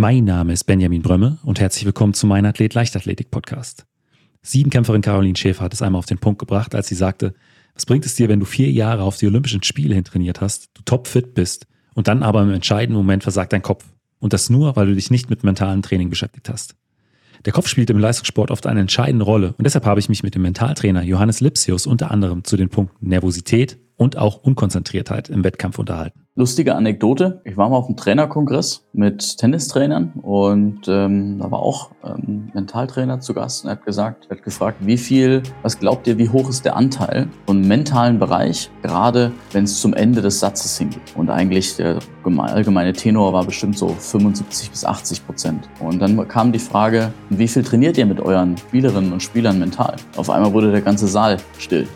Mein Name ist Benjamin Brömme und herzlich willkommen zu meinem Athlet Leichtathletik Podcast. Siebenkämpferin Caroline Schäfer hat es einmal auf den Punkt gebracht, als sie sagte, was bringt es dir, wenn du vier Jahre auf die Olympischen Spiele hin trainiert hast, du topfit bist und dann aber im entscheidenden Moment versagt dein Kopf. Und das nur, weil du dich nicht mit mentalem Training beschäftigt hast. Der Kopf spielt im Leistungssport oft eine entscheidende Rolle und deshalb habe ich mich mit dem Mentaltrainer Johannes Lipsius unter anderem zu den Punkten Nervosität und auch Unkonzentriertheit im Wettkampf unterhalten. Lustige Anekdote. Ich war mal auf einem Trainerkongress mit Tennistrainern und ähm, da war auch ähm, Mentaltrainer zu Gast und er hat gesagt, er hat gefragt, wie viel, was glaubt ihr, wie hoch ist der Anteil vom mentalen Bereich, gerade wenn es zum Ende des Satzes hingeht. Und eigentlich der allgemeine Tenor war bestimmt so 75 bis 80 Prozent. Und dann kam die Frage, wie viel trainiert ihr mit euren Spielerinnen und Spielern mental? Auf einmal wurde der ganze Saal still.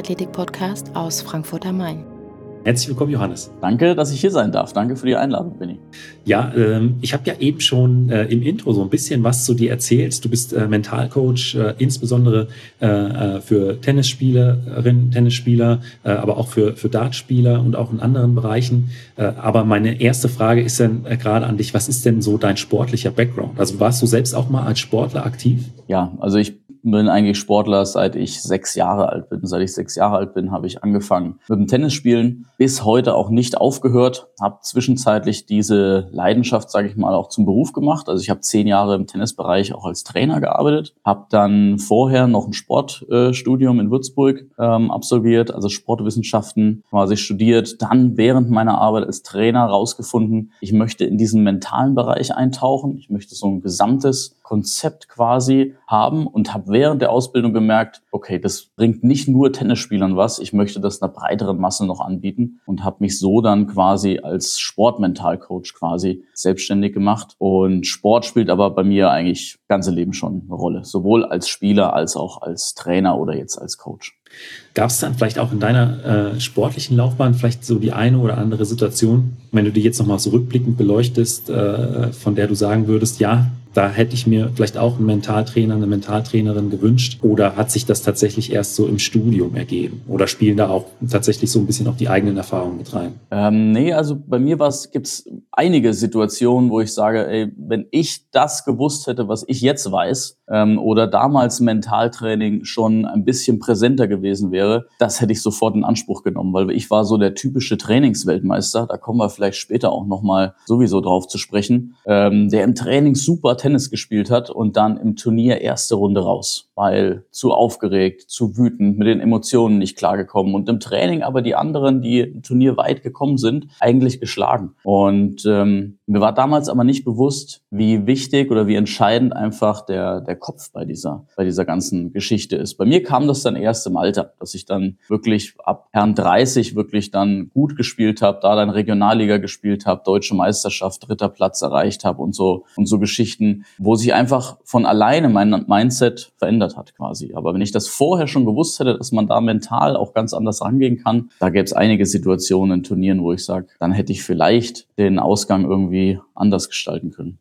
Leichtathletik-Podcast aus Frankfurt am Main. Herzlich willkommen, Johannes. Danke, dass ich hier sein darf. Danke für die Einladung, Benny. Ja, ähm, ich habe ja eben schon äh, im Intro so ein bisschen was zu dir erzählt. Du bist äh, Mentalcoach, äh, insbesondere äh, äh, für Tennisspielerinnen, Tennisspieler, äh, aber auch für, für Dartspieler und auch in anderen Bereichen. aber meine erste Frage ist dann gerade an dich, was ist denn so dein sportlicher Background? Also warst du selbst auch mal als Sportler aktiv? Ja, also ich bin eigentlich Sportler, seit ich sechs Jahre alt bin. Seit ich sechs Jahre alt bin, habe ich angefangen mit dem Tennisspielen. Bis heute auch nicht aufgehört. Habe zwischenzeitlich diese Leidenschaft, sage ich mal, auch zum Beruf gemacht. Also ich habe zehn Jahre im Tennisbereich auch als Trainer gearbeitet. Habe dann vorher noch ein Sportstudium in Würzburg ähm, absolviert, also Sportwissenschaften quasi studiert. Dann während meiner Arbeit als Trainer rausgefunden, ich möchte in diesen mentalen Bereich eintauchen. Ich möchte so ein gesamtes Konzept quasi haben und habe während der Ausbildung gemerkt, okay, das bringt nicht nur Tennisspielern was, ich möchte das einer breiteren Masse noch anbieten und habe mich so dann quasi als Sportmentalcoach quasi selbstständig gemacht. Und Sport spielt aber bei mir eigentlich ganze Leben schon eine Rolle, sowohl als Spieler als auch als Trainer oder jetzt als Coach. Gab es dann vielleicht auch in deiner äh, sportlichen Laufbahn vielleicht so die eine oder andere Situation, wenn du die jetzt nochmal so rückblickend beleuchtest, äh, von der du sagen würdest, ja, da hätte ich mir vielleicht auch einen Mentaltrainer, eine Mentaltrainerin gewünscht. Oder hat sich das tatsächlich erst so im Studium ergeben? Oder spielen da auch tatsächlich so ein bisschen auch die eigenen Erfahrungen mit rein? Ähm, nee, also bei mir gibt es einige Situationen, wo ich sage, ey, wenn ich das gewusst hätte, was ich jetzt weiß, ähm, oder damals Mentaltraining schon ein bisschen präsenter gewesen wäre, das hätte ich sofort in Anspruch genommen, weil ich war so der typische Trainingsweltmeister. Da kommen wir vielleicht später auch nochmal sowieso drauf zu sprechen, ähm, der im Training super Tennis gespielt hat und dann im Turnier erste Runde raus, weil zu aufgeregt, zu wütend, mit den Emotionen nicht klargekommen und im Training aber die anderen, die im Turnier weit gekommen sind, eigentlich geschlagen. Und ähm, mir war damals aber nicht bewusst, wie wichtig oder wie entscheidend einfach der, der Kopf bei dieser, bei dieser ganzen Geschichte ist. Bei mir kam das dann erst im Alter, dass ich dann wirklich ab Herrn 30 wirklich dann gut gespielt habe, da dann Regionalliga gespielt habe, deutsche Meisterschaft, dritter Platz erreicht habe und so und so Geschichten wo sich einfach von alleine mein Mindset verändert hat quasi. Aber wenn ich das vorher schon gewusst hätte, dass man da mental auch ganz anders rangehen kann, da gäbe es einige Situationen in Turnieren, wo ich sage, dann hätte ich vielleicht den Ausgang irgendwie anders gestalten können.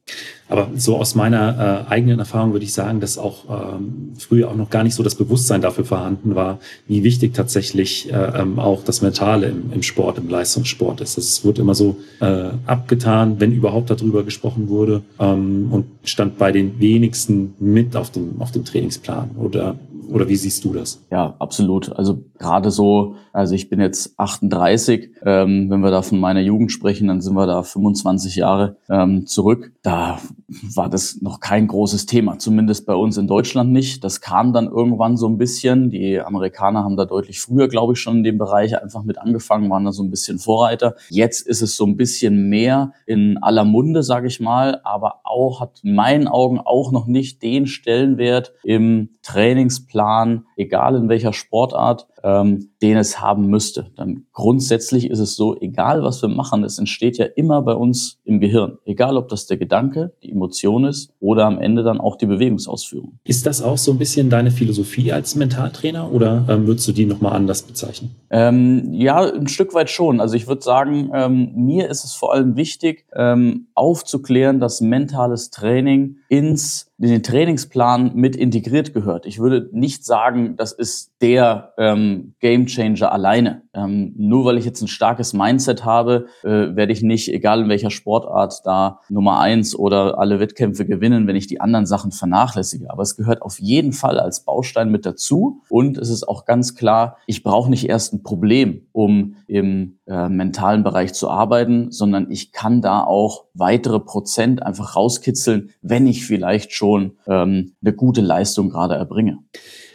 Aber so aus meiner äh, eigenen Erfahrung würde ich sagen, dass auch ähm, früher auch noch gar nicht so das Bewusstsein dafür vorhanden war, wie wichtig tatsächlich äh, ähm, auch das Mentale im, im Sport, im Leistungssport ist. Es wurde immer so äh, abgetan, wenn überhaupt darüber gesprochen wurde ähm, und stand bei den wenigsten mit auf dem, auf dem Trainingsplan. Oder oder wie siehst du das? Ja, absolut. Also gerade so, also ich bin jetzt 38. Ähm, wenn wir da von meiner Jugend sprechen, dann sind wir da 25 Jahre ähm, zurück. Da war das noch kein großes Thema, zumindest bei uns in Deutschland nicht. Das kam dann irgendwann so ein bisschen. Die Amerikaner haben da deutlich früher, glaube ich, schon in dem Bereich einfach mit angefangen, waren da so ein bisschen Vorreiter. Jetzt ist es so ein bisschen mehr in aller Munde, sage ich mal, aber auch hat in meinen Augen auch noch nicht den Stellenwert im Trainingsplan Plan, egal in welcher Sportart, ähm, den es haben müsste. Dann grundsätzlich ist es so, egal was wir machen, es entsteht ja immer bei uns im Gehirn. Egal, ob das der Gedanke, die Emotion ist oder am Ende dann auch die Bewegungsausführung. Ist das auch so ein bisschen deine Philosophie als Mentaltrainer oder ähm, würdest du die nochmal anders bezeichnen? Ähm, ja, ein Stück weit schon. Also ich würde sagen, ähm, mir ist es vor allem wichtig, ähm, aufzuklären, dass mentales Training ins in den Trainingsplan mit integriert gehört. Ich würde nicht sagen, das ist der ähm, Game Changer alleine. Ähm, nur weil ich jetzt ein starkes Mindset habe, äh, werde ich nicht, egal in welcher Sportart, da Nummer eins oder alle Wettkämpfe gewinnen, wenn ich die anderen Sachen vernachlässige. Aber es gehört auf jeden Fall als Baustein mit dazu. Und es ist auch ganz klar, ich brauche nicht erst ein Problem, um im äh, mentalen Bereich zu arbeiten, sondern ich kann da auch weitere Prozent einfach rauskitzeln, wenn ich vielleicht schon ähm, eine gute Leistung gerade erbringe.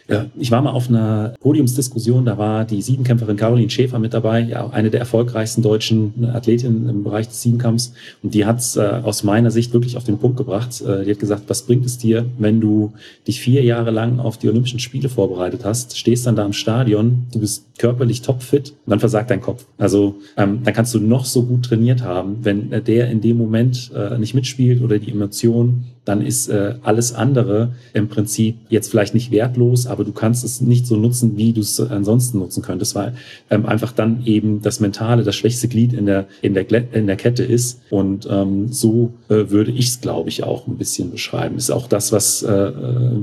Ja, ich war mal auf einer Podiumsdiskussion, da war die Siebenkämpferin Caroline Schäfer mit dabei, ja eine der erfolgreichsten deutschen Athletinnen im Bereich des Siebenkampfs. Und die hat es äh, aus meiner Sicht wirklich auf den Punkt gebracht. Äh, die hat gesagt, was bringt es dir, wenn du dich vier Jahre lang auf die Olympischen Spiele vorbereitet hast, stehst dann da im Stadion, du bist körperlich topfit und dann versagt dein Kopf. Also ähm, dann kannst du noch so gut trainiert haben, wenn äh, der in dem Moment äh, nicht mitspielt oder die Emotion dann ist äh, alles andere im Prinzip jetzt vielleicht nicht wertlos, aber du kannst es nicht so nutzen, wie du es ansonsten nutzen könntest, weil ähm, einfach dann eben das Mentale das schwächste Glied in der, in der, in der Kette ist. Und ähm, so äh, würde ich es, glaube ich, auch ein bisschen beschreiben. Ist auch das, was äh,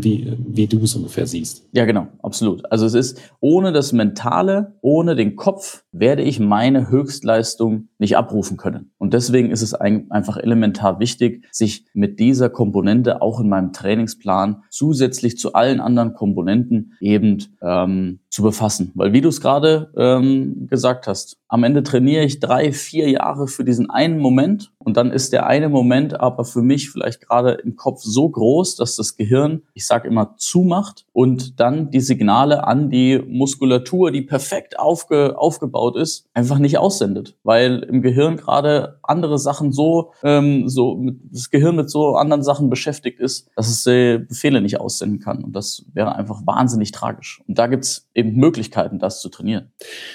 wie, wie du es ungefähr siehst. Ja, genau, absolut. Also es ist ohne das Mentale, ohne den Kopf werde ich meine Höchstleistung nicht abrufen können. Und deswegen ist es ein, einfach elementar wichtig, sich mit dieser Komponente Komponente auch in meinem Trainingsplan zusätzlich zu allen anderen Komponenten eben ähm, zu befassen. Weil wie du es gerade ähm, gesagt hast, am Ende trainiere ich drei, vier Jahre für diesen einen Moment und dann ist der eine Moment aber für mich vielleicht gerade im Kopf so groß, dass das Gehirn, ich sage immer, zumacht und dann die Signale an die Muskulatur, die perfekt aufge, aufgebaut ist, einfach nicht aussendet, weil im Gehirn gerade andere Sachen so, ähm, so mit, das Gehirn mit so anderen Sachen beschäftigt ist, dass es äh, Befehle nicht aussenden kann und das wäre einfach wahnsinnig tragisch. Und da gibt's eben Möglichkeiten, das zu trainieren.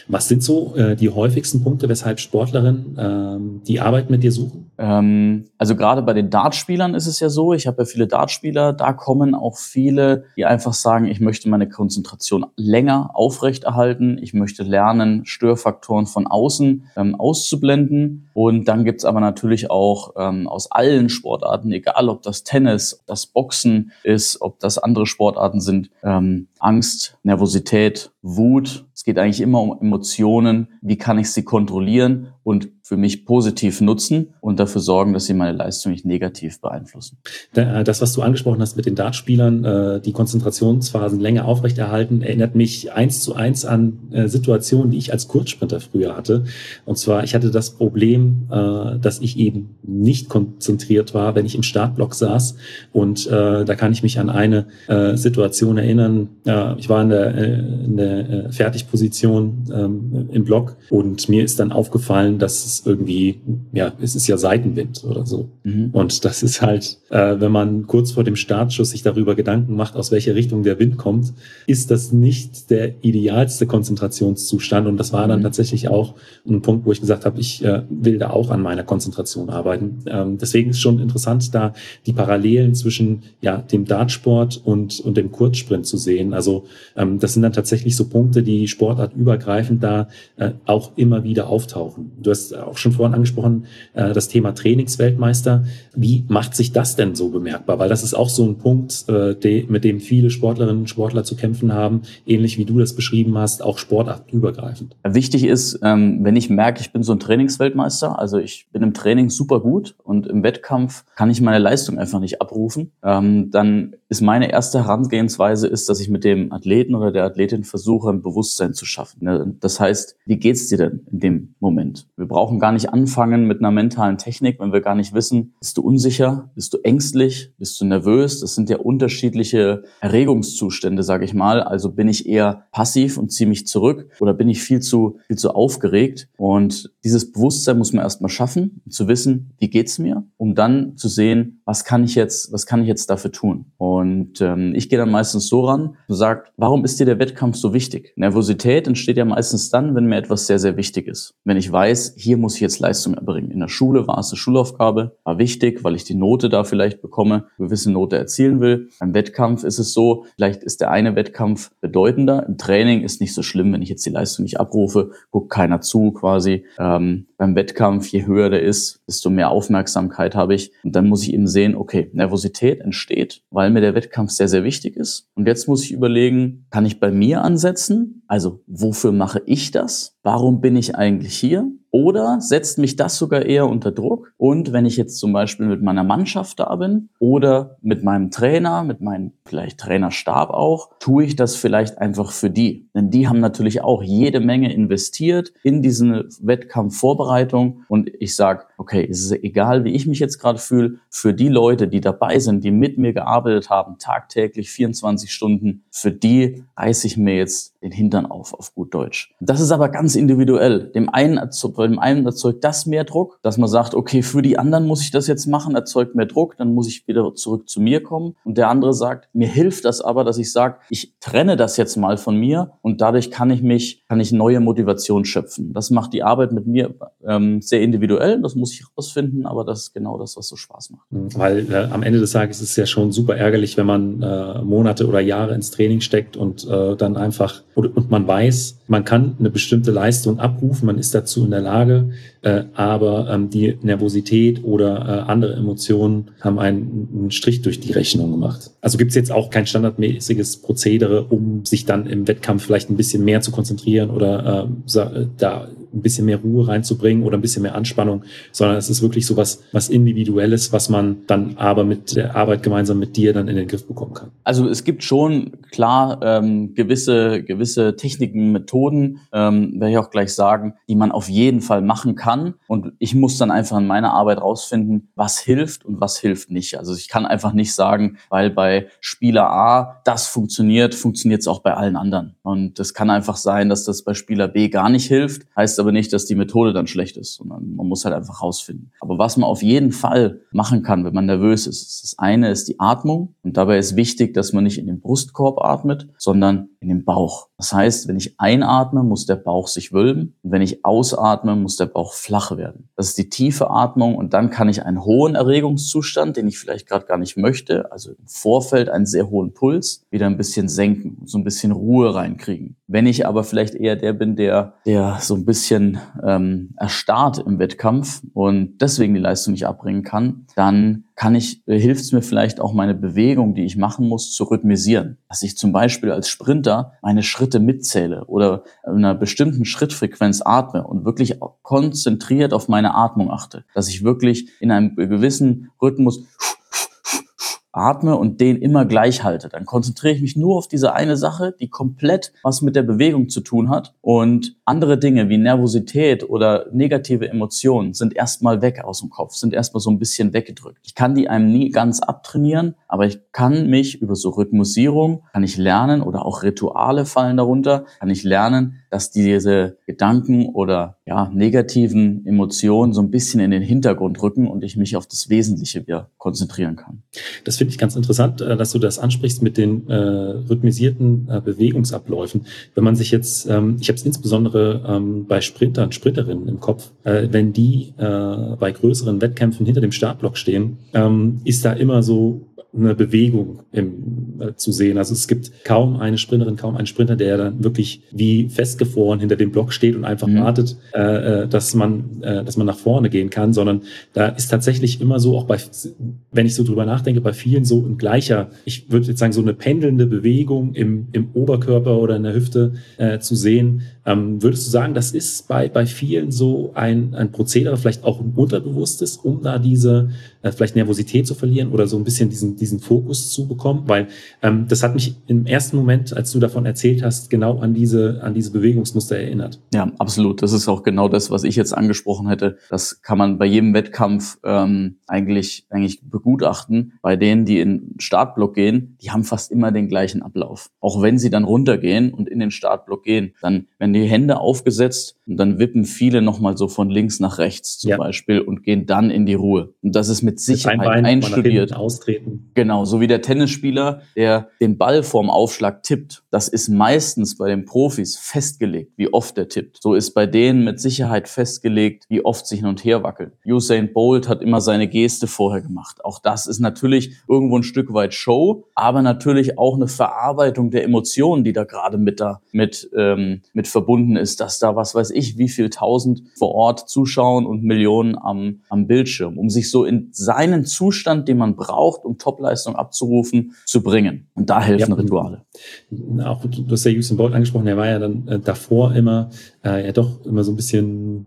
Was sind so äh, die häufigsten Punkte, weshalb Sportlerinnen ähm, die Arbeit mit dir suchen? Ähm, also gerade bei den Dartspielern ist es ja so, ich habe ja viele Dartspieler, da kommen auch viele, die einfach sagen, ich möchte meine Konzentration länger aufrechterhalten, ich möchte lernen, Störfaktoren von außen ähm, auszublenden. Und dann gibt's aber natürlich auch ähm, aus allen Sportarten, egal ob das Tennis, das Boxen ist, ob das andere Sportarten sind, ähm, Angst, Nervosität, Wut. Es geht eigentlich immer um Emotionen. Wie kann ich sie kontrollieren? Und für mich positiv nutzen und dafür sorgen, dass sie meine Leistung nicht negativ beeinflussen. Äh, das, was du angesprochen hast mit den Dartspielern, äh, die Konzentrationsphasen länger aufrechterhalten, erinnert mich eins zu eins an äh, Situationen, die ich als Kurzsprinter früher hatte. Und zwar, ich hatte das Problem, dass ich eben nicht konzentriert war, wenn ich im Startblock saß. Und da kann ich mich an eine Situation erinnern. Ich war in der, in der Fertigposition ähm, im Block und mir ist dann aufgefallen, dass es irgendwie, ja, es ist ja Seitenwind oder so. Mhm. Und das ist halt, äh, wenn man kurz vor dem Startschuss sich darüber Gedanken macht, aus welcher Richtung der Wind kommt, ist das nicht der idealste Konzentrationszustand. Und das war dann mhm. tatsächlich auch ein Punkt, wo ich gesagt habe, ich äh, will da auch an meiner Konzentration arbeiten. Ähm, deswegen ist schon interessant, da die Parallelen zwischen ja, dem Dartsport und, und dem Kurzsprint zu sehen. Also ähm, das sind dann tatsächlich so Punkte, die sportartübergreifend da äh, auch immer wieder auftauchen. Du hast auch schon vorhin angesprochen, äh, das Thema Trainingsweltmeister. Wie macht sich das denn so bemerkbar? Weil das ist auch so ein Punkt, äh, de, mit dem viele Sportlerinnen und Sportler zu kämpfen haben, ähnlich wie du das beschrieben hast, auch sportartübergreifend. Wichtig ist, ähm, wenn ich merke, ich bin so ein Trainingsweltmeister, also ich bin im Training super gut und im Wettkampf kann ich meine Leistung einfach nicht abrufen, ähm, dann ist meine erste Herangehensweise ist, dass ich mit dem Athleten oder der Athletin versuche, ein Bewusstsein zu schaffen. Ne? Das heißt, wie geht's dir denn in dem Moment? Wir brauchen gar nicht anfangen mit einer mentalen Technik, wenn wir gar nicht wissen, bist du unsicher, bist du ängstlich, bist du nervös? Das sind ja unterschiedliche Erregungszustände, sage ich mal. Also bin ich eher passiv und ziehe mich zurück oder bin ich viel zu viel zu aufgeregt? Und dieses Bewusstsein muss man erstmal schaffen, um zu wissen, wie geht's mir, um dann zu sehen, was kann ich jetzt, was kann ich jetzt dafür tun? Und Und ähm, ich gehe dann meistens so ran und sage, warum ist dir der Wettkampf so wichtig? Nervosität entsteht ja meistens dann, wenn mir etwas sehr, sehr wichtig ist. Wenn ich weiß, hier muss ich jetzt Leistung erbringen. In der Schule war es eine Schulaufgabe, war wichtig, weil ich die Note da vielleicht bekomme, eine gewisse Note erzielen will. Beim Wettkampf ist es so, vielleicht ist der eine Wettkampf bedeutender. Im Training ist nicht so schlimm, wenn ich jetzt die Leistung nicht abrufe, guckt keiner zu quasi. Ähm, beim Wettkampf, je höher der ist, desto mehr Aufmerksamkeit habe ich. Und dann muss ich eben sehen, okay, Nervosität entsteht, weil mir der Wettkampf sehr, sehr wichtig ist. Und jetzt muss ich überlegen, kann ich bei mir ansetzen? Also wofür mache ich das? Warum bin ich eigentlich hier? Oder setzt mich das sogar eher unter Druck? Und wenn ich jetzt zum Beispiel mit meiner Mannschaft da bin oder mit meinem Trainer, mit meinem vielleicht Trainerstab auch, tue ich das vielleicht einfach für die. Denn die haben natürlich auch jede Menge investiert in diese Wettkampfvorbereitung. Und ich sage, okay, es ist egal, wie ich mich jetzt gerade fühle, für die Leute, die dabei sind, die mit mir gearbeitet haben, tagtäglich 24 Stunden, für die reiße ich mir jetzt den Hintern auf, auf gut Deutsch. Das ist aber ganz individuell. Dem einen, dem einen erzeugt das mehr Druck, dass man sagt, okay, für die anderen muss ich das jetzt machen, erzeugt mehr Druck, dann muss ich wieder zurück zu mir kommen. Und der andere sagt, mir hilft das aber, dass ich sage, ich trenne das jetzt mal von mir und dadurch kann ich mich, kann ich neue Motivation schöpfen. Das macht die Arbeit mit mir ähm, sehr individuell, das muss ich rausfinden, aber das ist genau das, was so Spaß macht. Weil äh, am Ende des Tages ist es ja schon super ärgerlich, wenn man äh, Monate oder Jahre ins Training steckt und äh, dann einfach und, und man weiß, man kann eine bestimmte Leistung abrufen, man ist dazu in der Lage, äh, aber ähm, die Nervosität oder äh, andere Emotionen haben einen, einen Strich durch die Rechnung gemacht. Also gibt es jetzt auch kein standardmäßiges Prozedere, um sich dann im Wettkampf vielleicht ein bisschen mehr zu konzentrieren oder äh, da ein bisschen mehr Ruhe reinzubringen oder ein bisschen mehr Anspannung, sondern es ist wirklich so was, was Individuelles, was man dann aber mit der Arbeit gemeinsam mit dir dann in den Griff bekommen kann. Also es gibt schon klar ähm, gewisse, gewisse Techniken, Methoden, ähm, werde ich auch gleich sagen, die man auf jeden Fall machen kann. Und ich muss dann einfach in meiner Arbeit rausfinden, was hilft und was hilft nicht. Also ich kann einfach nicht sagen, weil bei Spieler A das funktioniert, funktioniert es auch bei allen anderen. Und es kann einfach sein, dass das bei Spieler B gar nicht hilft. Heißt aber nicht, dass die Methode dann schlecht ist, sondern man muss halt einfach rausfinden. Aber was man auf jeden Fall machen kann, wenn man nervös ist, das eine ist die Atmung. Und dabei ist wichtig, dass man nicht in den Brustkorb atmet, sondern in den Bauch. Das heißt, wenn ich einatme, muss der Bauch sich wölben. Und wenn ich ausatme, muss der Bauch flach werden. Das ist die tiefe Atmung. Und dann kann ich einen hohen Erregungszustand, den ich vielleicht gerade gar nicht möchte, also im Vorfeld einen sehr hohen Puls, wieder ein bisschen senken und so ein bisschen Ruhe reinkriegen. Wenn ich aber vielleicht eher der bin, der, der so ein bisschen ähm, erstarrt im Wettkampf und deswegen die Leistung nicht abbringen kann, dann kann ich, äh, hilft es mir vielleicht auch meine Bewegung, die ich machen muss, zu rhythmisieren. Dass ich zum Beispiel als Sprinter meine Schritte mitzähle oder in einer bestimmten Schrittfrequenz atme und wirklich konzentriert auf meine Atmung achte. Dass ich wirklich in einem gewissen Rhythmus atme und den immer gleich halte. Dann konzentriere ich mich nur auf diese eine Sache, die komplett was mit der Bewegung zu tun hat. Und andere Dinge wie Nervosität oder negative Emotionen sind erstmal weg aus dem Kopf, sind erstmal so ein bisschen weggedrückt. Ich kann die einem nie ganz abtrainieren, aber ich kann mich über so Rhythmusierung, kann ich lernen oder auch Rituale fallen darunter, kann ich lernen, dass diese Gedanken oder ja, negativen Emotionen so ein bisschen in den Hintergrund rücken und ich mich auf das Wesentliche wieder konzentrieren kann. Das finde ich ganz interessant, äh, dass du das ansprichst mit den äh, rhythmisierten äh, Bewegungsabläufen. Wenn man sich jetzt, ähm, ich habe es insbesondere ähm, bei Sprintern, Sprinterinnen im Kopf, äh, wenn die äh, bei größeren Wettkämpfen hinter dem Startblock stehen, ähm, ist da immer so eine Bewegung im, äh, zu sehen. Also es gibt kaum eine Sprinterin, kaum einen Sprinter, der dann wirklich wie festgefroren hinter dem Block steht und einfach mhm. wartet, äh, äh, dass man, äh, dass man nach vorne gehen kann, sondern da ist tatsächlich immer so, auch bei, wenn ich so drüber nachdenke, bei vielen so ein gleicher, ich würde jetzt sagen, so eine pendelnde Bewegung im, im Oberkörper oder in der Hüfte äh, zu sehen. Ähm, würdest du sagen, das ist bei, bei vielen so ein, ein Prozedere, vielleicht auch ein unterbewusstes, um da diese äh, vielleicht Nervosität zu verlieren oder so ein bisschen diesen, diesen Fokus zu bekommen, weil ähm, das hat mich im ersten Moment, als du davon erzählt hast, genau an diese, an diese Bewegungsmuster erinnert. Ja, absolut. Das ist auch genau das, was ich jetzt angesprochen hätte. Das kann man bei jedem Wettkampf ähm, eigentlich, eigentlich begutachten. Bei denen, die in den Startblock gehen, die haben fast immer den gleichen Ablauf. Auch wenn sie dann runtergehen und in den Startblock gehen, dann, wenn die Hände aufgesetzt und dann wippen viele nochmal so von links nach rechts zum ja. Beispiel und gehen dann in die Ruhe. Und das ist mit Sicherheit mit einstudiert. Austreten. Genau, so wie der Tennisspieler, der den Ball vorm Aufschlag tippt. Das ist meistens bei den Profis festgelegt, wie oft er tippt. So ist bei denen mit Sicherheit festgelegt, wie oft sie hin und her wackeln. Usain Bolt hat immer seine Geste vorher gemacht. Auch das ist natürlich irgendwo ein Stück weit Show, aber natürlich auch eine Verarbeitung der Emotionen, die da gerade mit da mit ähm, mit verbunden ist, dass da was weiß ich, wie viel tausend vor Ort zuschauen und Millionen am am Bildschirm, um sich so in seinen Zustand, den man braucht, um Topleistung abzurufen, zu bringen. Und da helfen ja, Rituale. Auch du hast ja Usain Bolt angesprochen, er war ja dann äh, davor immer äh, ja doch immer so ein bisschen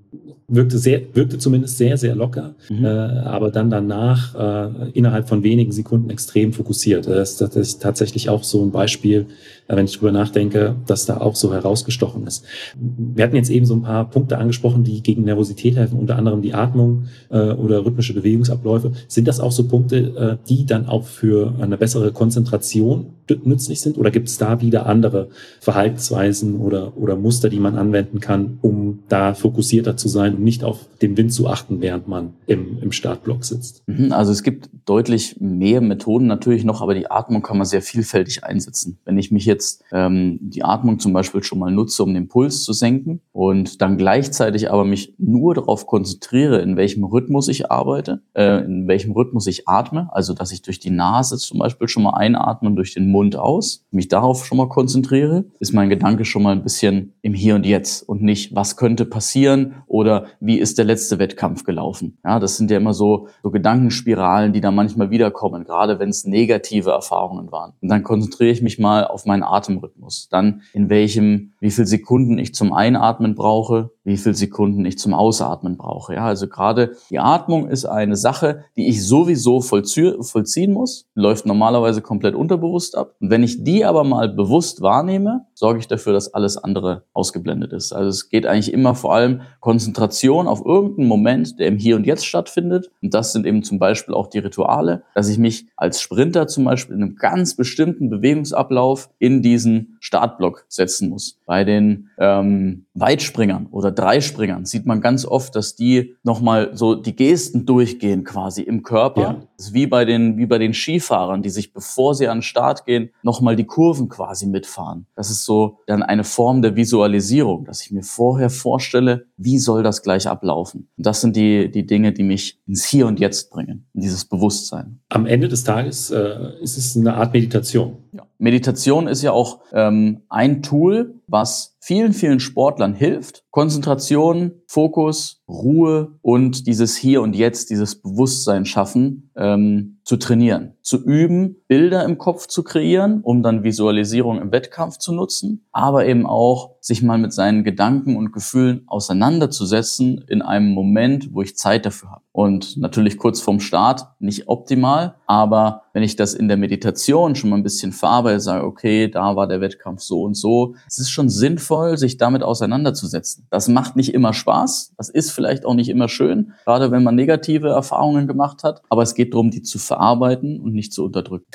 wirkte sehr, wirkte zumindest sehr, sehr locker, mhm. äh, aber dann danach äh, innerhalb von wenigen Sekunden extrem fokussiert. Das ist tatsächlich auch so ein Beispiel, äh, wenn ich drüber nachdenke, dass da auch so herausgestochen ist. Wir hatten jetzt eben so ein paar Punkte angesprochen, die gegen Nervosität helfen, unter anderem die Atmung äh, oder rhythmische Bewegungsabläufe. Sind das auch so Punkte, äh, die dann auch für eine bessere Konzentration nützlich sind? Oder gibt es da wieder andere Verhaltensweisen oder, oder Muster, die man anwenden kann, um da fokussierter zu sein und nicht auf den Wind zu achten, während man im, im Startblock sitzt? Mhm, also es gibt deutlich mehr Methoden natürlich noch, aber die Atmung kann man sehr vielfältig einsetzen. Wenn ich mich jetzt jetzt ähm, die Atmung zum Beispiel schon mal nutze, um den Puls zu senken und dann gleichzeitig aber mich nur darauf konzentriere, in welchem Rhythmus ich arbeite, äh, in welchem Rhythmus ich atme, also dass ich durch die Nase zum Beispiel schon mal einatme und durch den Mund aus, mich darauf schon mal konzentriere, ist mein Gedanke schon mal ein bisschen im Hier und Jetzt und nicht, was könnte passieren oder wie ist der letzte Wettkampf gelaufen. Ja, das sind ja immer so, so Gedankenspiralen, die da manchmal wiederkommen, gerade wenn es negative Erfahrungen waren. Und dann konzentriere ich mich mal auf meinen Atemrhythmus, dann in welchem, wie viel Sekunden ich zum Einatmen brauche, wie viel Sekunden ich zum Ausatmen brauche. Ja, also gerade die Atmung ist eine Sache, die ich sowieso vollziehen muss, läuft normalerweise komplett unterbewusst ab. Und wenn ich die aber mal bewusst wahrnehme, sorge ich dafür, dass alles andere ausgeblendet ist. Also es geht eigentlich immer vor allem Konzentration auf irgendeinen Moment, der im Hier und Jetzt stattfindet. Und das sind eben zum Beispiel auch die Rituale, dass ich mich als Sprinter zum Beispiel in einem ganz bestimmten Bewegungsablauf in diesen Startblock setzen muss. Bei den ähm, Weitspringern oder Dreispringern sieht man ganz oft, dass die nochmal so die Gesten durchgehen quasi im Körper. Ja. Das ist wie bei den, wie bei den Skifahrern, die sich, bevor sie an den Start gehen, nochmal die Kurven quasi mitfahren. Das ist so dann eine Form der Visualisierung, dass ich mir vorher vorstelle, wie soll das gleich ablaufen. Und das sind die, die Dinge, die mich ins Hier und Jetzt bringen, in dieses Bewusstsein. Am Ende des Tages äh, ist es eine Art Meditation. Ja. Meditation ist ja auch ähm, ein Tool, was vielen, vielen Sportlern hilft, Konzentration, Fokus, Ruhe und dieses Hier und Jetzt, dieses Bewusstsein schaffen, ähm, zu trainieren, zu üben, Bilder im Kopf zu kreieren, um dann Visualisierung im Wettkampf zu nutzen, aber eben auch sich mal mit seinen Gedanken und Gefühlen auseinanderzusetzen in einem Moment, wo ich Zeit dafür habe. Und natürlich kurz vorm Start nicht optimal, aber wenn ich das in der Meditation schon mal ein bisschen verarbeite, sage, okay, da war der Wettkampf so und so, es ist schon sinnvoll, sich damit auseinanderzusetzen. Das macht nicht immer Spaß, das ist vielleicht auch nicht immer schön, gerade wenn man negative Erfahrungen gemacht hat, aber es geht darum, die zu verarbeiten und nicht zu unterdrücken.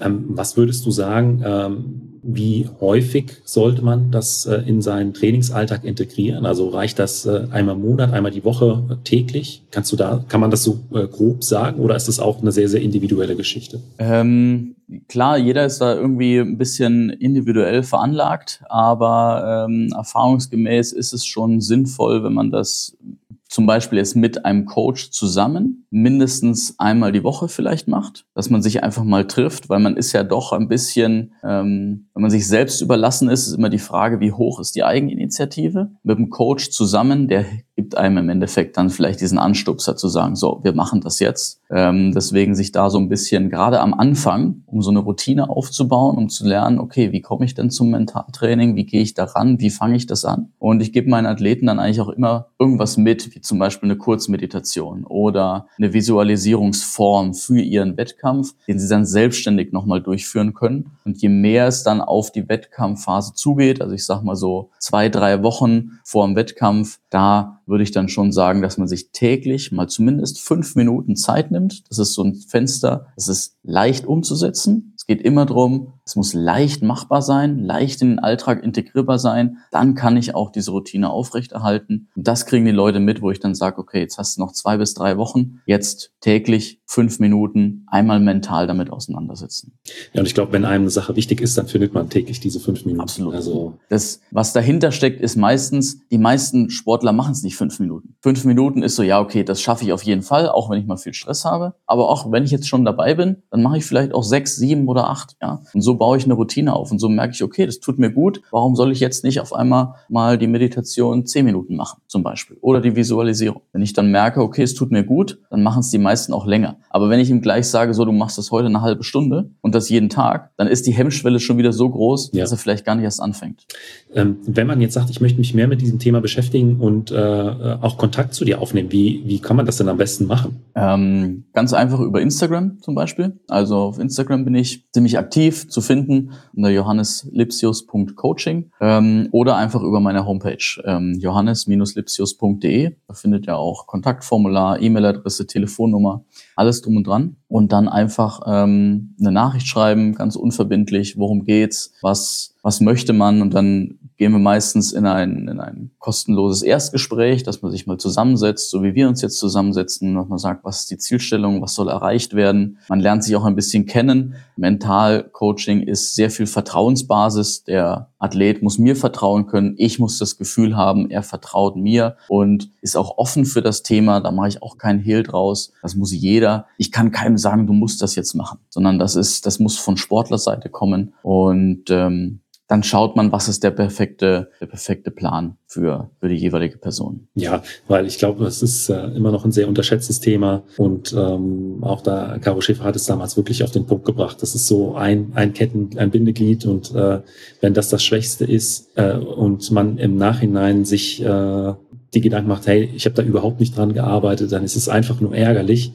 Ähm, was würdest du sagen, ähm, wie häufig sollte man das äh, in seinen Trainingsalltag integrieren? Also reicht das äh, einmal im Monat, einmal die Woche, äh, täglich? Kannst du da, kann man das so grob sagen oder ist das auch eine sehr, sehr individuelle Geschichte? Ähm, klar, jeder ist da irgendwie ein bisschen individuell veranlagt, aber ähm, erfahrungsgemäß ist es schon sinnvoll, wenn man das zum Beispiel jetzt mit einem Coach zusammen mindestens einmal die Woche vielleicht macht, dass man sich einfach mal trifft, weil man ist ja doch ein bisschen, ähm, wenn man sich selbst überlassen ist, ist immer die Frage, wie hoch ist die Eigeninitiative. Mit dem Coach zusammen, der gibt einem im Endeffekt dann vielleicht diesen Anstupser zu sagen, so, wir machen das jetzt. Ähm, deswegen sich da so ein bisschen, gerade am Anfang, um so eine Routine aufzubauen, um zu lernen, okay, wie komme ich denn zum Mentaltraining, wie gehe ich daran, wie fange ich das an? Und ich gebe meinen Athleten dann eigentlich auch immer irgendwas mit, zum Beispiel eine Kurzmeditation oder eine Visualisierungsform für ihren Wettkampf, den sie dann selbstständig nochmal durchführen können. Und je mehr es dann auf die Wettkampfphase zugeht, also ich sag mal so zwei, drei Wochen vor dem Wettkampf, da würde ich dann schon sagen, dass man sich täglich mal zumindest fünf Minuten Zeit nimmt. Das ist so ein Fenster, das ist leicht umzusetzen. Es geht immer drum, es muss leicht machbar sein, leicht in den Alltag integrierbar sein. Dann kann ich auch diese Routine aufrechterhalten. Und das kriegen die Leute mit, wo ich dann sage, okay, jetzt hast du noch zwei bis drei Wochen. Jetzt täglich fünf Minuten einmal mental damit auseinandersetzen. Ja, und ich glaube, wenn einem eine Sache wichtig ist, dann findet man täglich diese fünf Minuten. Absolut. Also das, was dahinter steckt, ist meistens, die meisten Sportler machen es nicht fünf Minuten. Fünf Minuten ist so, ja, okay, das schaffe ich auf jeden Fall, auch wenn ich mal viel Stress habe. Aber auch wenn ich jetzt schon dabei bin, dann mache ich vielleicht auch sechs, sieben oder acht. Ja, und so baue ich eine Routine auf und so merke ich, okay, das tut mir gut. Warum soll ich jetzt nicht auf einmal mal die Meditation zehn Minuten machen, zum Beispiel, oder die Visualisierung? Wenn ich dann merke, okay, es tut mir gut, dann machen es die meisten auch länger. Aber wenn ich ihm gleich sage, so, du machst das heute eine halbe Stunde und das jeden Tag, dann ist die Hemmschwelle schon wieder so groß, ja. dass er vielleicht gar nicht erst anfängt. Ähm, wenn man jetzt sagt, ich möchte mich mehr mit diesem Thema beschäftigen und äh, auch Kontakt zu dir aufnehmen, wie, wie kann man das denn am besten machen? Ähm, ganz einfach über Instagram zum Beispiel. Also auf Instagram bin ich ziemlich aktiv zu finden unter johanneslipsius.coaching ähm, oder einfach über meine Homepage ähm, johannes-lipsius.de. Da findet ihr auch Kontaktformular, E-Mail-Adresse, Telefonnummer, alles drum und dran. Und dann einfach ähm, eine Nachricht schreiben, ganz unverbindlich, worum geht's, was, was möchte man und dann gehen wir meistens in ein, in ein kostenloses Erstgespräch, dass man sich mal zusammensetzt, so wie wir uns jetzt zusammensetzen, dass man sagt, was ist die Zielstellung, was soll erreicht werden. Man lernt sich auch ein bisschen kennen. Mental-Coaching ist sehr viel Vertrauensbasis. Der Athlet muss mir vertrauen können, ich muss das Gefühl haben, er vertraut mir und ist auch offen für das Thema. Da mache ich auch keinen Hehl draus. Das muss jeder. Ich kann keinem sagen, du musst das jetzt machen, sondern das ist, das muss von Sportlerseite kommen. Und ähm, dann schaut man, was ist der perfekte, der perfekte Plan für, für die jeweilige Person. Ja, weil ich glaube, es ist äh, immer noch ein sehr unterschätztes Thema und ähm, auch da, Caro Schäfer hat es damals wirklich auf den Punkt gebracht. Das ist so ein, ein Ketten, ein Bindeglied und äh, wenn das das Schwächste ist äh, und man im Nachhinein sich äh, die Gedanken macht, hey, ich habe da überhaupt nicht dran gearbeitet, dann ist es einfach nur ärgerlich.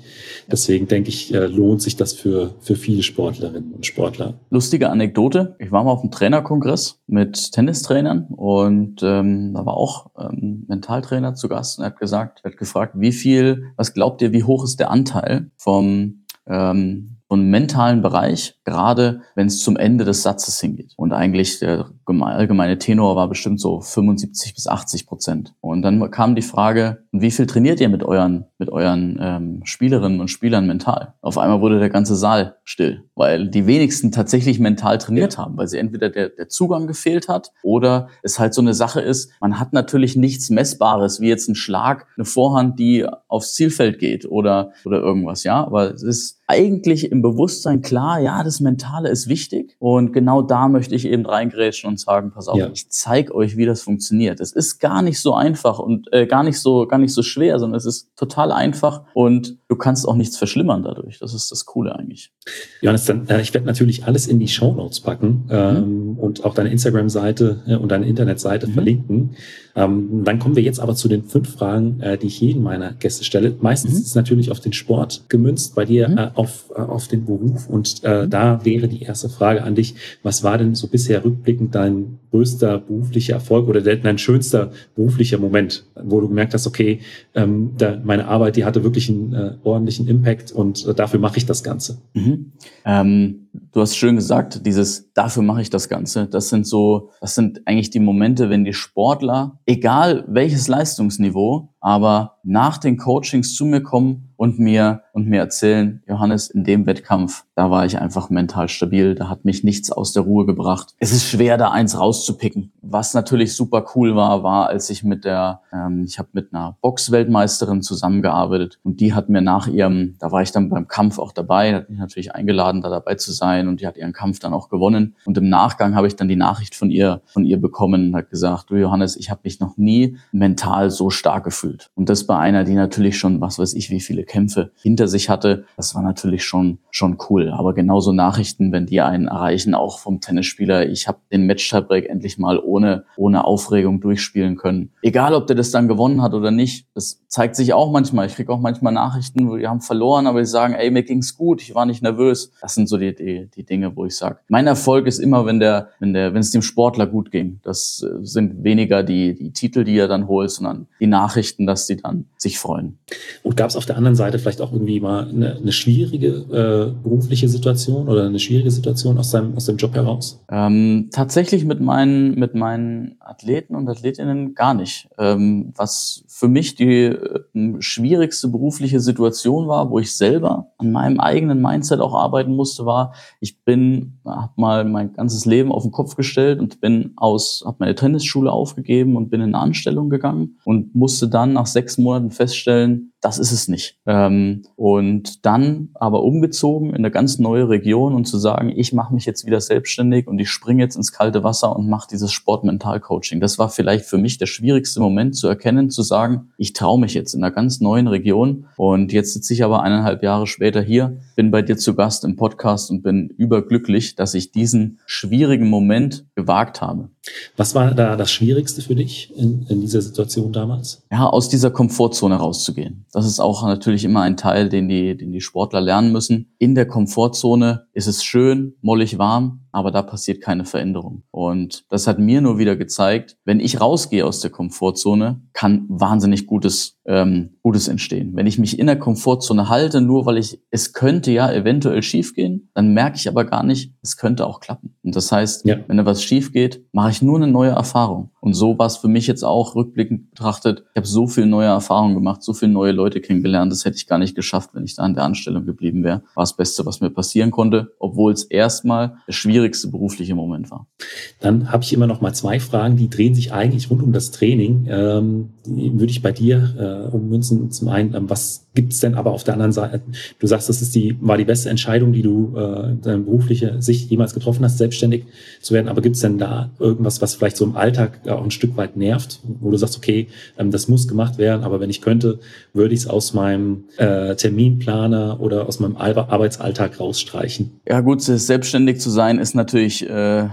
Deswegen denke ich, äh, lohnt sich das für, für viele Sportlerinnen und Sportler. Lustige Anekdote. Ich war mal auf einem Trainerkongress mit Tennistrainern und ähm, da war auch ähm, Mentaltrainer zu Gast und er hat gesagt, er hat gefragt, wie viel, was glaubt ihr, wie hoch ist der Anteil vom ähm, und mentalen Bereich, gerade wenn es zum Ende des Satzes hingeht. Und eigentlich der allgemeine Tenor war bestimmt so 75 bis 80 Prozent. Und dann kam die Frage, wie viel trainiert ihr mit euren, mit euren ähm, Spielerinnen und Spielern mental? Auf einmal wurde der ganze Saal still, weil die wenigsten tatsächlich mental trainiert ja. haben, weil sie entweder der, der Zugang gefehlt hat oder es halt so eine Sache ist, man hat natürlich nichts Messbares, wie jetzt ein Schlag, eine Vorhand, die aufs Zielfeld geht oder, oder irgendwas, ja. Aber es ist eigentlich im Bewusstsein klar, ja, das Mentale ist wichtig. Und genau da möchte ich eben reingrätschen und sagen, pass auf, ja. ich zeige euch, wie das funktioniert. Es ist gar nicht so einfach und äh, gar nicht so, gar nicht so schwer, sondern es ist total einfach und du kannst auch nichts verschlimmern dadurch. Das ist das Coole eigentlich. Johannes, dann, äh, ich werde natürlich alles in die Show Notes packen ähm, mhm. und auch deine Instagram-Seite äh, und deine Internetseite mhm. verlinken. Ähm, dann kommen wir jetzt aber zu den fünf Fragen, äh, die ich jedem meiner Gäste stelle. Meistens mhm. ist es natürlich auf den Sport gemünzt, bei dir mhm. äh, auf, äh, auf den Beruf. Und äh, mhm. da wäre die erste Frage an dich. Was war denn so bisher rückblickend dein größter beruflicher Erfolg oder dein schönster beruflicher Moment, wo du gemerkt hast, okay, ähm, da, meine Arbeit, die hatte wirklich einen äh, ordentlichen Impact und äh, dafür mache ich das Ganze? Mhm. Ähm du hast schön gesagt, dieses dafür mache ich das Ganze. Das sind so, das sind eigentlich die Momente, wenn die Sportler, egal welches Leistungsniveau, aber nach den Coachings zu mir kommen und mir und mir erzählen, Johannes, in dem Wettkampf, da war ich einfach mental stabil, da hat mich nichts aus der Ruhe gebracht. Es ist schwer, da eins rauszupicken. Was natürlich super cool war, war, als ich mit der, ähm, ich habe mit einer Boxweltmeisterin zusammengearbeitet und die hat mir nach ihrem, da war ich dann beim Kampf auch dabei, hat mich natürlich eingeladen, da dabei zu sein und die hat ihren Kampf dann auch gewonnen. Und im Nachgang habe ich dann die Nachricht von ihr, von ihr bekommen und hat gesagt, du Johannes, ich habe mich noch nie mental so stark gefühlt. Und das bei einer, die natürlich schon, was weiß ich, wie viele Kämpfe hinter sich hatte, das war natürlich schon, schon cool. Aber genauso Nachrichten, wenn die einen erreichen, auch vom Tennisspieler, ich habe den Match-Tiebreak endlich mal ohne, ohne Aufregung durchspielen können. Egal, ob der das dann gewonnen hat oder nicht, das zeigt sich auch manchmal. Ich kriege auch manchmal Nachrichten, die haben verloren, aber die sagen, ey, mir ging's gut, ich war nicht nervös. Das sind so die, die, die Dinge, wo ich sage, mein Erfolg ist immer, wenn der, wenn der, wenn es dem Sportler gut ging. Das äh, sind weniger die, die Titel, die er dann holt, sondern die Nachrichten, berichten, dass sie dann sich freuen. Und gab es auf der anderen Seite vielleicht auch irgendwie mal eine, eine schwierige äh, berufliche Situation oder eine schwierige Situation aus deinem, aus dem Job heraus? Ähm, tatsächlich mit meinen, mit meinen Athleten und Athletinnen gar nicht. Ähm, was für mich die äh, schwierigste berufliche Situation war, wo ich selber an meinem eigenen Mindset auch arbeiten musste, war, ich bin, habe mal mein ganzes Leben auf den Kopf gestellt und bin aus, habe meine Tennisschule aufgegeben und bin in eine Anstellung gegangen und musste dann nach sechs Monaten feststellen, das ist es nicht. Ähm, und dann aber umgezogen in eine ganz neue Region und zu sagen, ich mache mich jetzt wieder selbstständig und ich springe jetzt ins kalte Wasser und mache dieses Sportmental-Coaching. Das war vielleicht für mich der schwierigste Moment zu erkennen, zu sagen, ich traue mich jetzt in einer ganz neuen Region und jetzt sitze ich aber eineinhalb Jahre später hier, bin bei dir zu Gast im Podcast und bin überglücklich, dass ich diesen schwierigen Moment gewagt habe. Was war da das Schwierigste für dich in, in dieser Situation damals? Ja, aus dieser Komfortzone rauszugehen. Das ist auch natürlich immer ein Teil, den die, den die Sportler lernen müssen. In der Komfortzone ist es schön, mollig warm, aber da passiert keine Veränderung. Und das hat mir nur wieder gezeigt, wenn ich rausgehe aus der Komfortzone, kann wahnsinnig Gutes, ähm, Gutes entstehen. Wenn ich mich in der Komfortzone halte, nur weil ich, es könnte ja eventuell schiefgehen, dann merke ich aber gar nicht, es könnte auch klappen. Und das heißt, ja. wenn da was schief geht, mache ich nur eine neue Erfahrung. Und so war es für mich jetzt auch rückblickend betrachtet. Ich habe so viel neue Erfahrungen gemacht, so viele neue Leute kennengelernt. Das hätte ich gar nicht geschafft, wenn ich da an der Anstellung geblieben wäre. War das Beste, was mir passieren konnte, obwohl es erstmal der schwierigste berufliche Moment war. Dann habe ich immer noch mal zwei Fragen, die drehen sich eigentlich rund um das Training. Ähm, würde ich bei dir äh, ummünzen. Zum einen, ähm, was gibt's denn aber auf der anderen Seite? Du sagst, das ist die, war die beste Entscheidung, die du äh, deine berufliche Sicht jemals getroffen hast, selbstständig zu werden. Aber gibt's denn da irgendwas, was vielleicht so im Alltag auch ein Stück weit nervt, wo du sagst, okay, ähm, das muss gemacht werden, aber wenn ich könnte, würde ich es aus meinem äh, Terminplaner oder aus meinem Arbeitsalltag rausstreichen? Ja gut, selbstständig zu sein ist natürlich äh, äh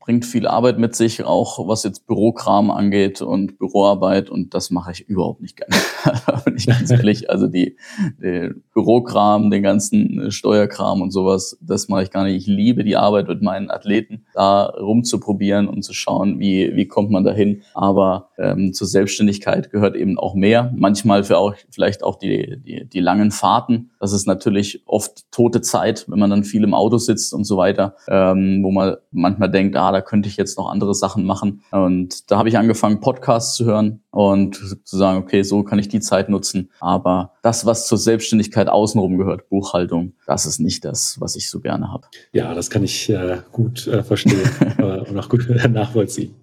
bringt viel Arbeit mit sich, auch was jetzt Bürokram angeht und Büroarbeit und das mache ich überhaupt nicht gerne. bin ich ganz ehrlich. Also die, die Bürokram, den ganzen Steuerkram und sowas, das mache ich gar nicht. Ich liebe die Arbeit mit meinen Athleten, da rumzuprobieren und zu schauen, wie, wie kommt man dahin. Aber ähm, zur Selbstständigkeit gehört eben auch mehr. Manchmal für auch vielleicht auch die, die, die langen Fahrten. Das ist natürlich oft tote Zeit, wenn man dann viel im Auto sitzt und so weiter, ähm, wo man manchmal denkt, ah, da könnte ich jetzt noch andere Sachen machen. Und da habe ich angefangen, Podcasts zu hören und zu sagen, okay, so kann ich die Zeit nutzen. Aber das, was zur Selbstständigkeit außenrum gehört, Buchhaltung, das ist nicht das, was ich so gerne habe. Ja, das kann ich äh, gut äh, verstehen äh, und auch gut nachvollziehen.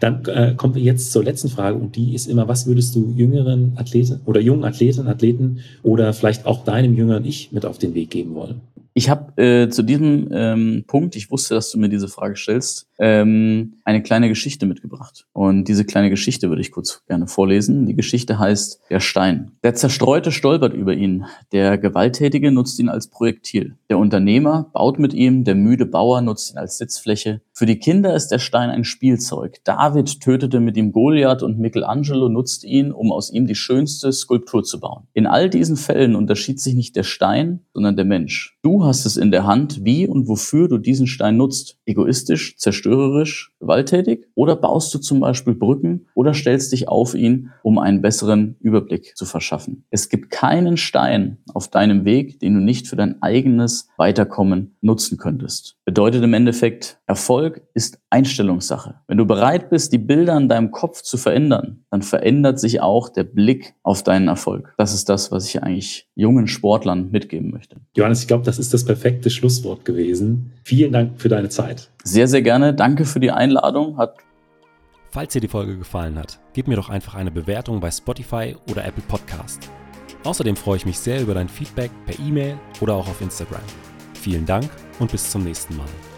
Dann äh, kommen wir jetzt zur letzten Frage und die ist immer, was würdest du jüngeren Athleten oder jungen Athleten, Athleten oder vielleicht auch deinem jüngeren Ich mit auf den Weg geben wollen? Ich habe äh, zu diesem ähm, Punkt, ich wusste, dass du mir diese Frage stellst, ähm, eine kleine Geschichte mitgebracht. Und diese kleine Geschichte würde ich kurz gerne vorlesen. Die Geschichte heißt Der Stein. Der Zerstreute stolpert über ihn. Der Gewalttätige nutzt ihn als Projektil. Der Unternehmer baut mit ihm. Der müde Bauer nutzt ihn als Sitzfläche. Für die Kinder ist der Stein ein Spielzeug. David tötete mit ihm Goliath und Michelangelo nutzt ihn, um aus ihm die schönste Skulptur zu bauen. In all diesen Fällen unterschied sich nicht der Stein, sondern der Mensch. Du hast es in der Hand, wie und wofür du diesen Stein nutzt. Egoistisch, zerstörerisch, gewalttätig? Oder baust du zum Beispiel Brücken oder stellst dich auf ihn, um einen besseren Überblick zu verschaffen? Es gibt keinen Stein auf deinem Weg, den du nicht für dein eigenes Weiterkommen nutzen könntest. Bedeutet im Endeffekt, Erfolg ist Einstellungssache. Wenn du bereit bist, die Bilder in deinem Kopf zu verändern, dann verändert sich auch der Blick auf deinen Erfolg. Das ist das, was ich eigentlich jungen Sportlern mitgeben möchte. Johannes, ich glaube, das ist das perfekte Schlusswort gewesen. Vielen Dank für deine Zeit. Sehr, sehr gerne. Danke für die Einladung. Hat Falls dir die Folge gefallen hat, gib mir doch einfach eine Bewertung bei Spotify oder Apple Podcast. Außerdem freue ich mich sehr über dein Feedback per E-Mail oder auch auf Instagram. Vielen Dank und bis zum nächsten Mal.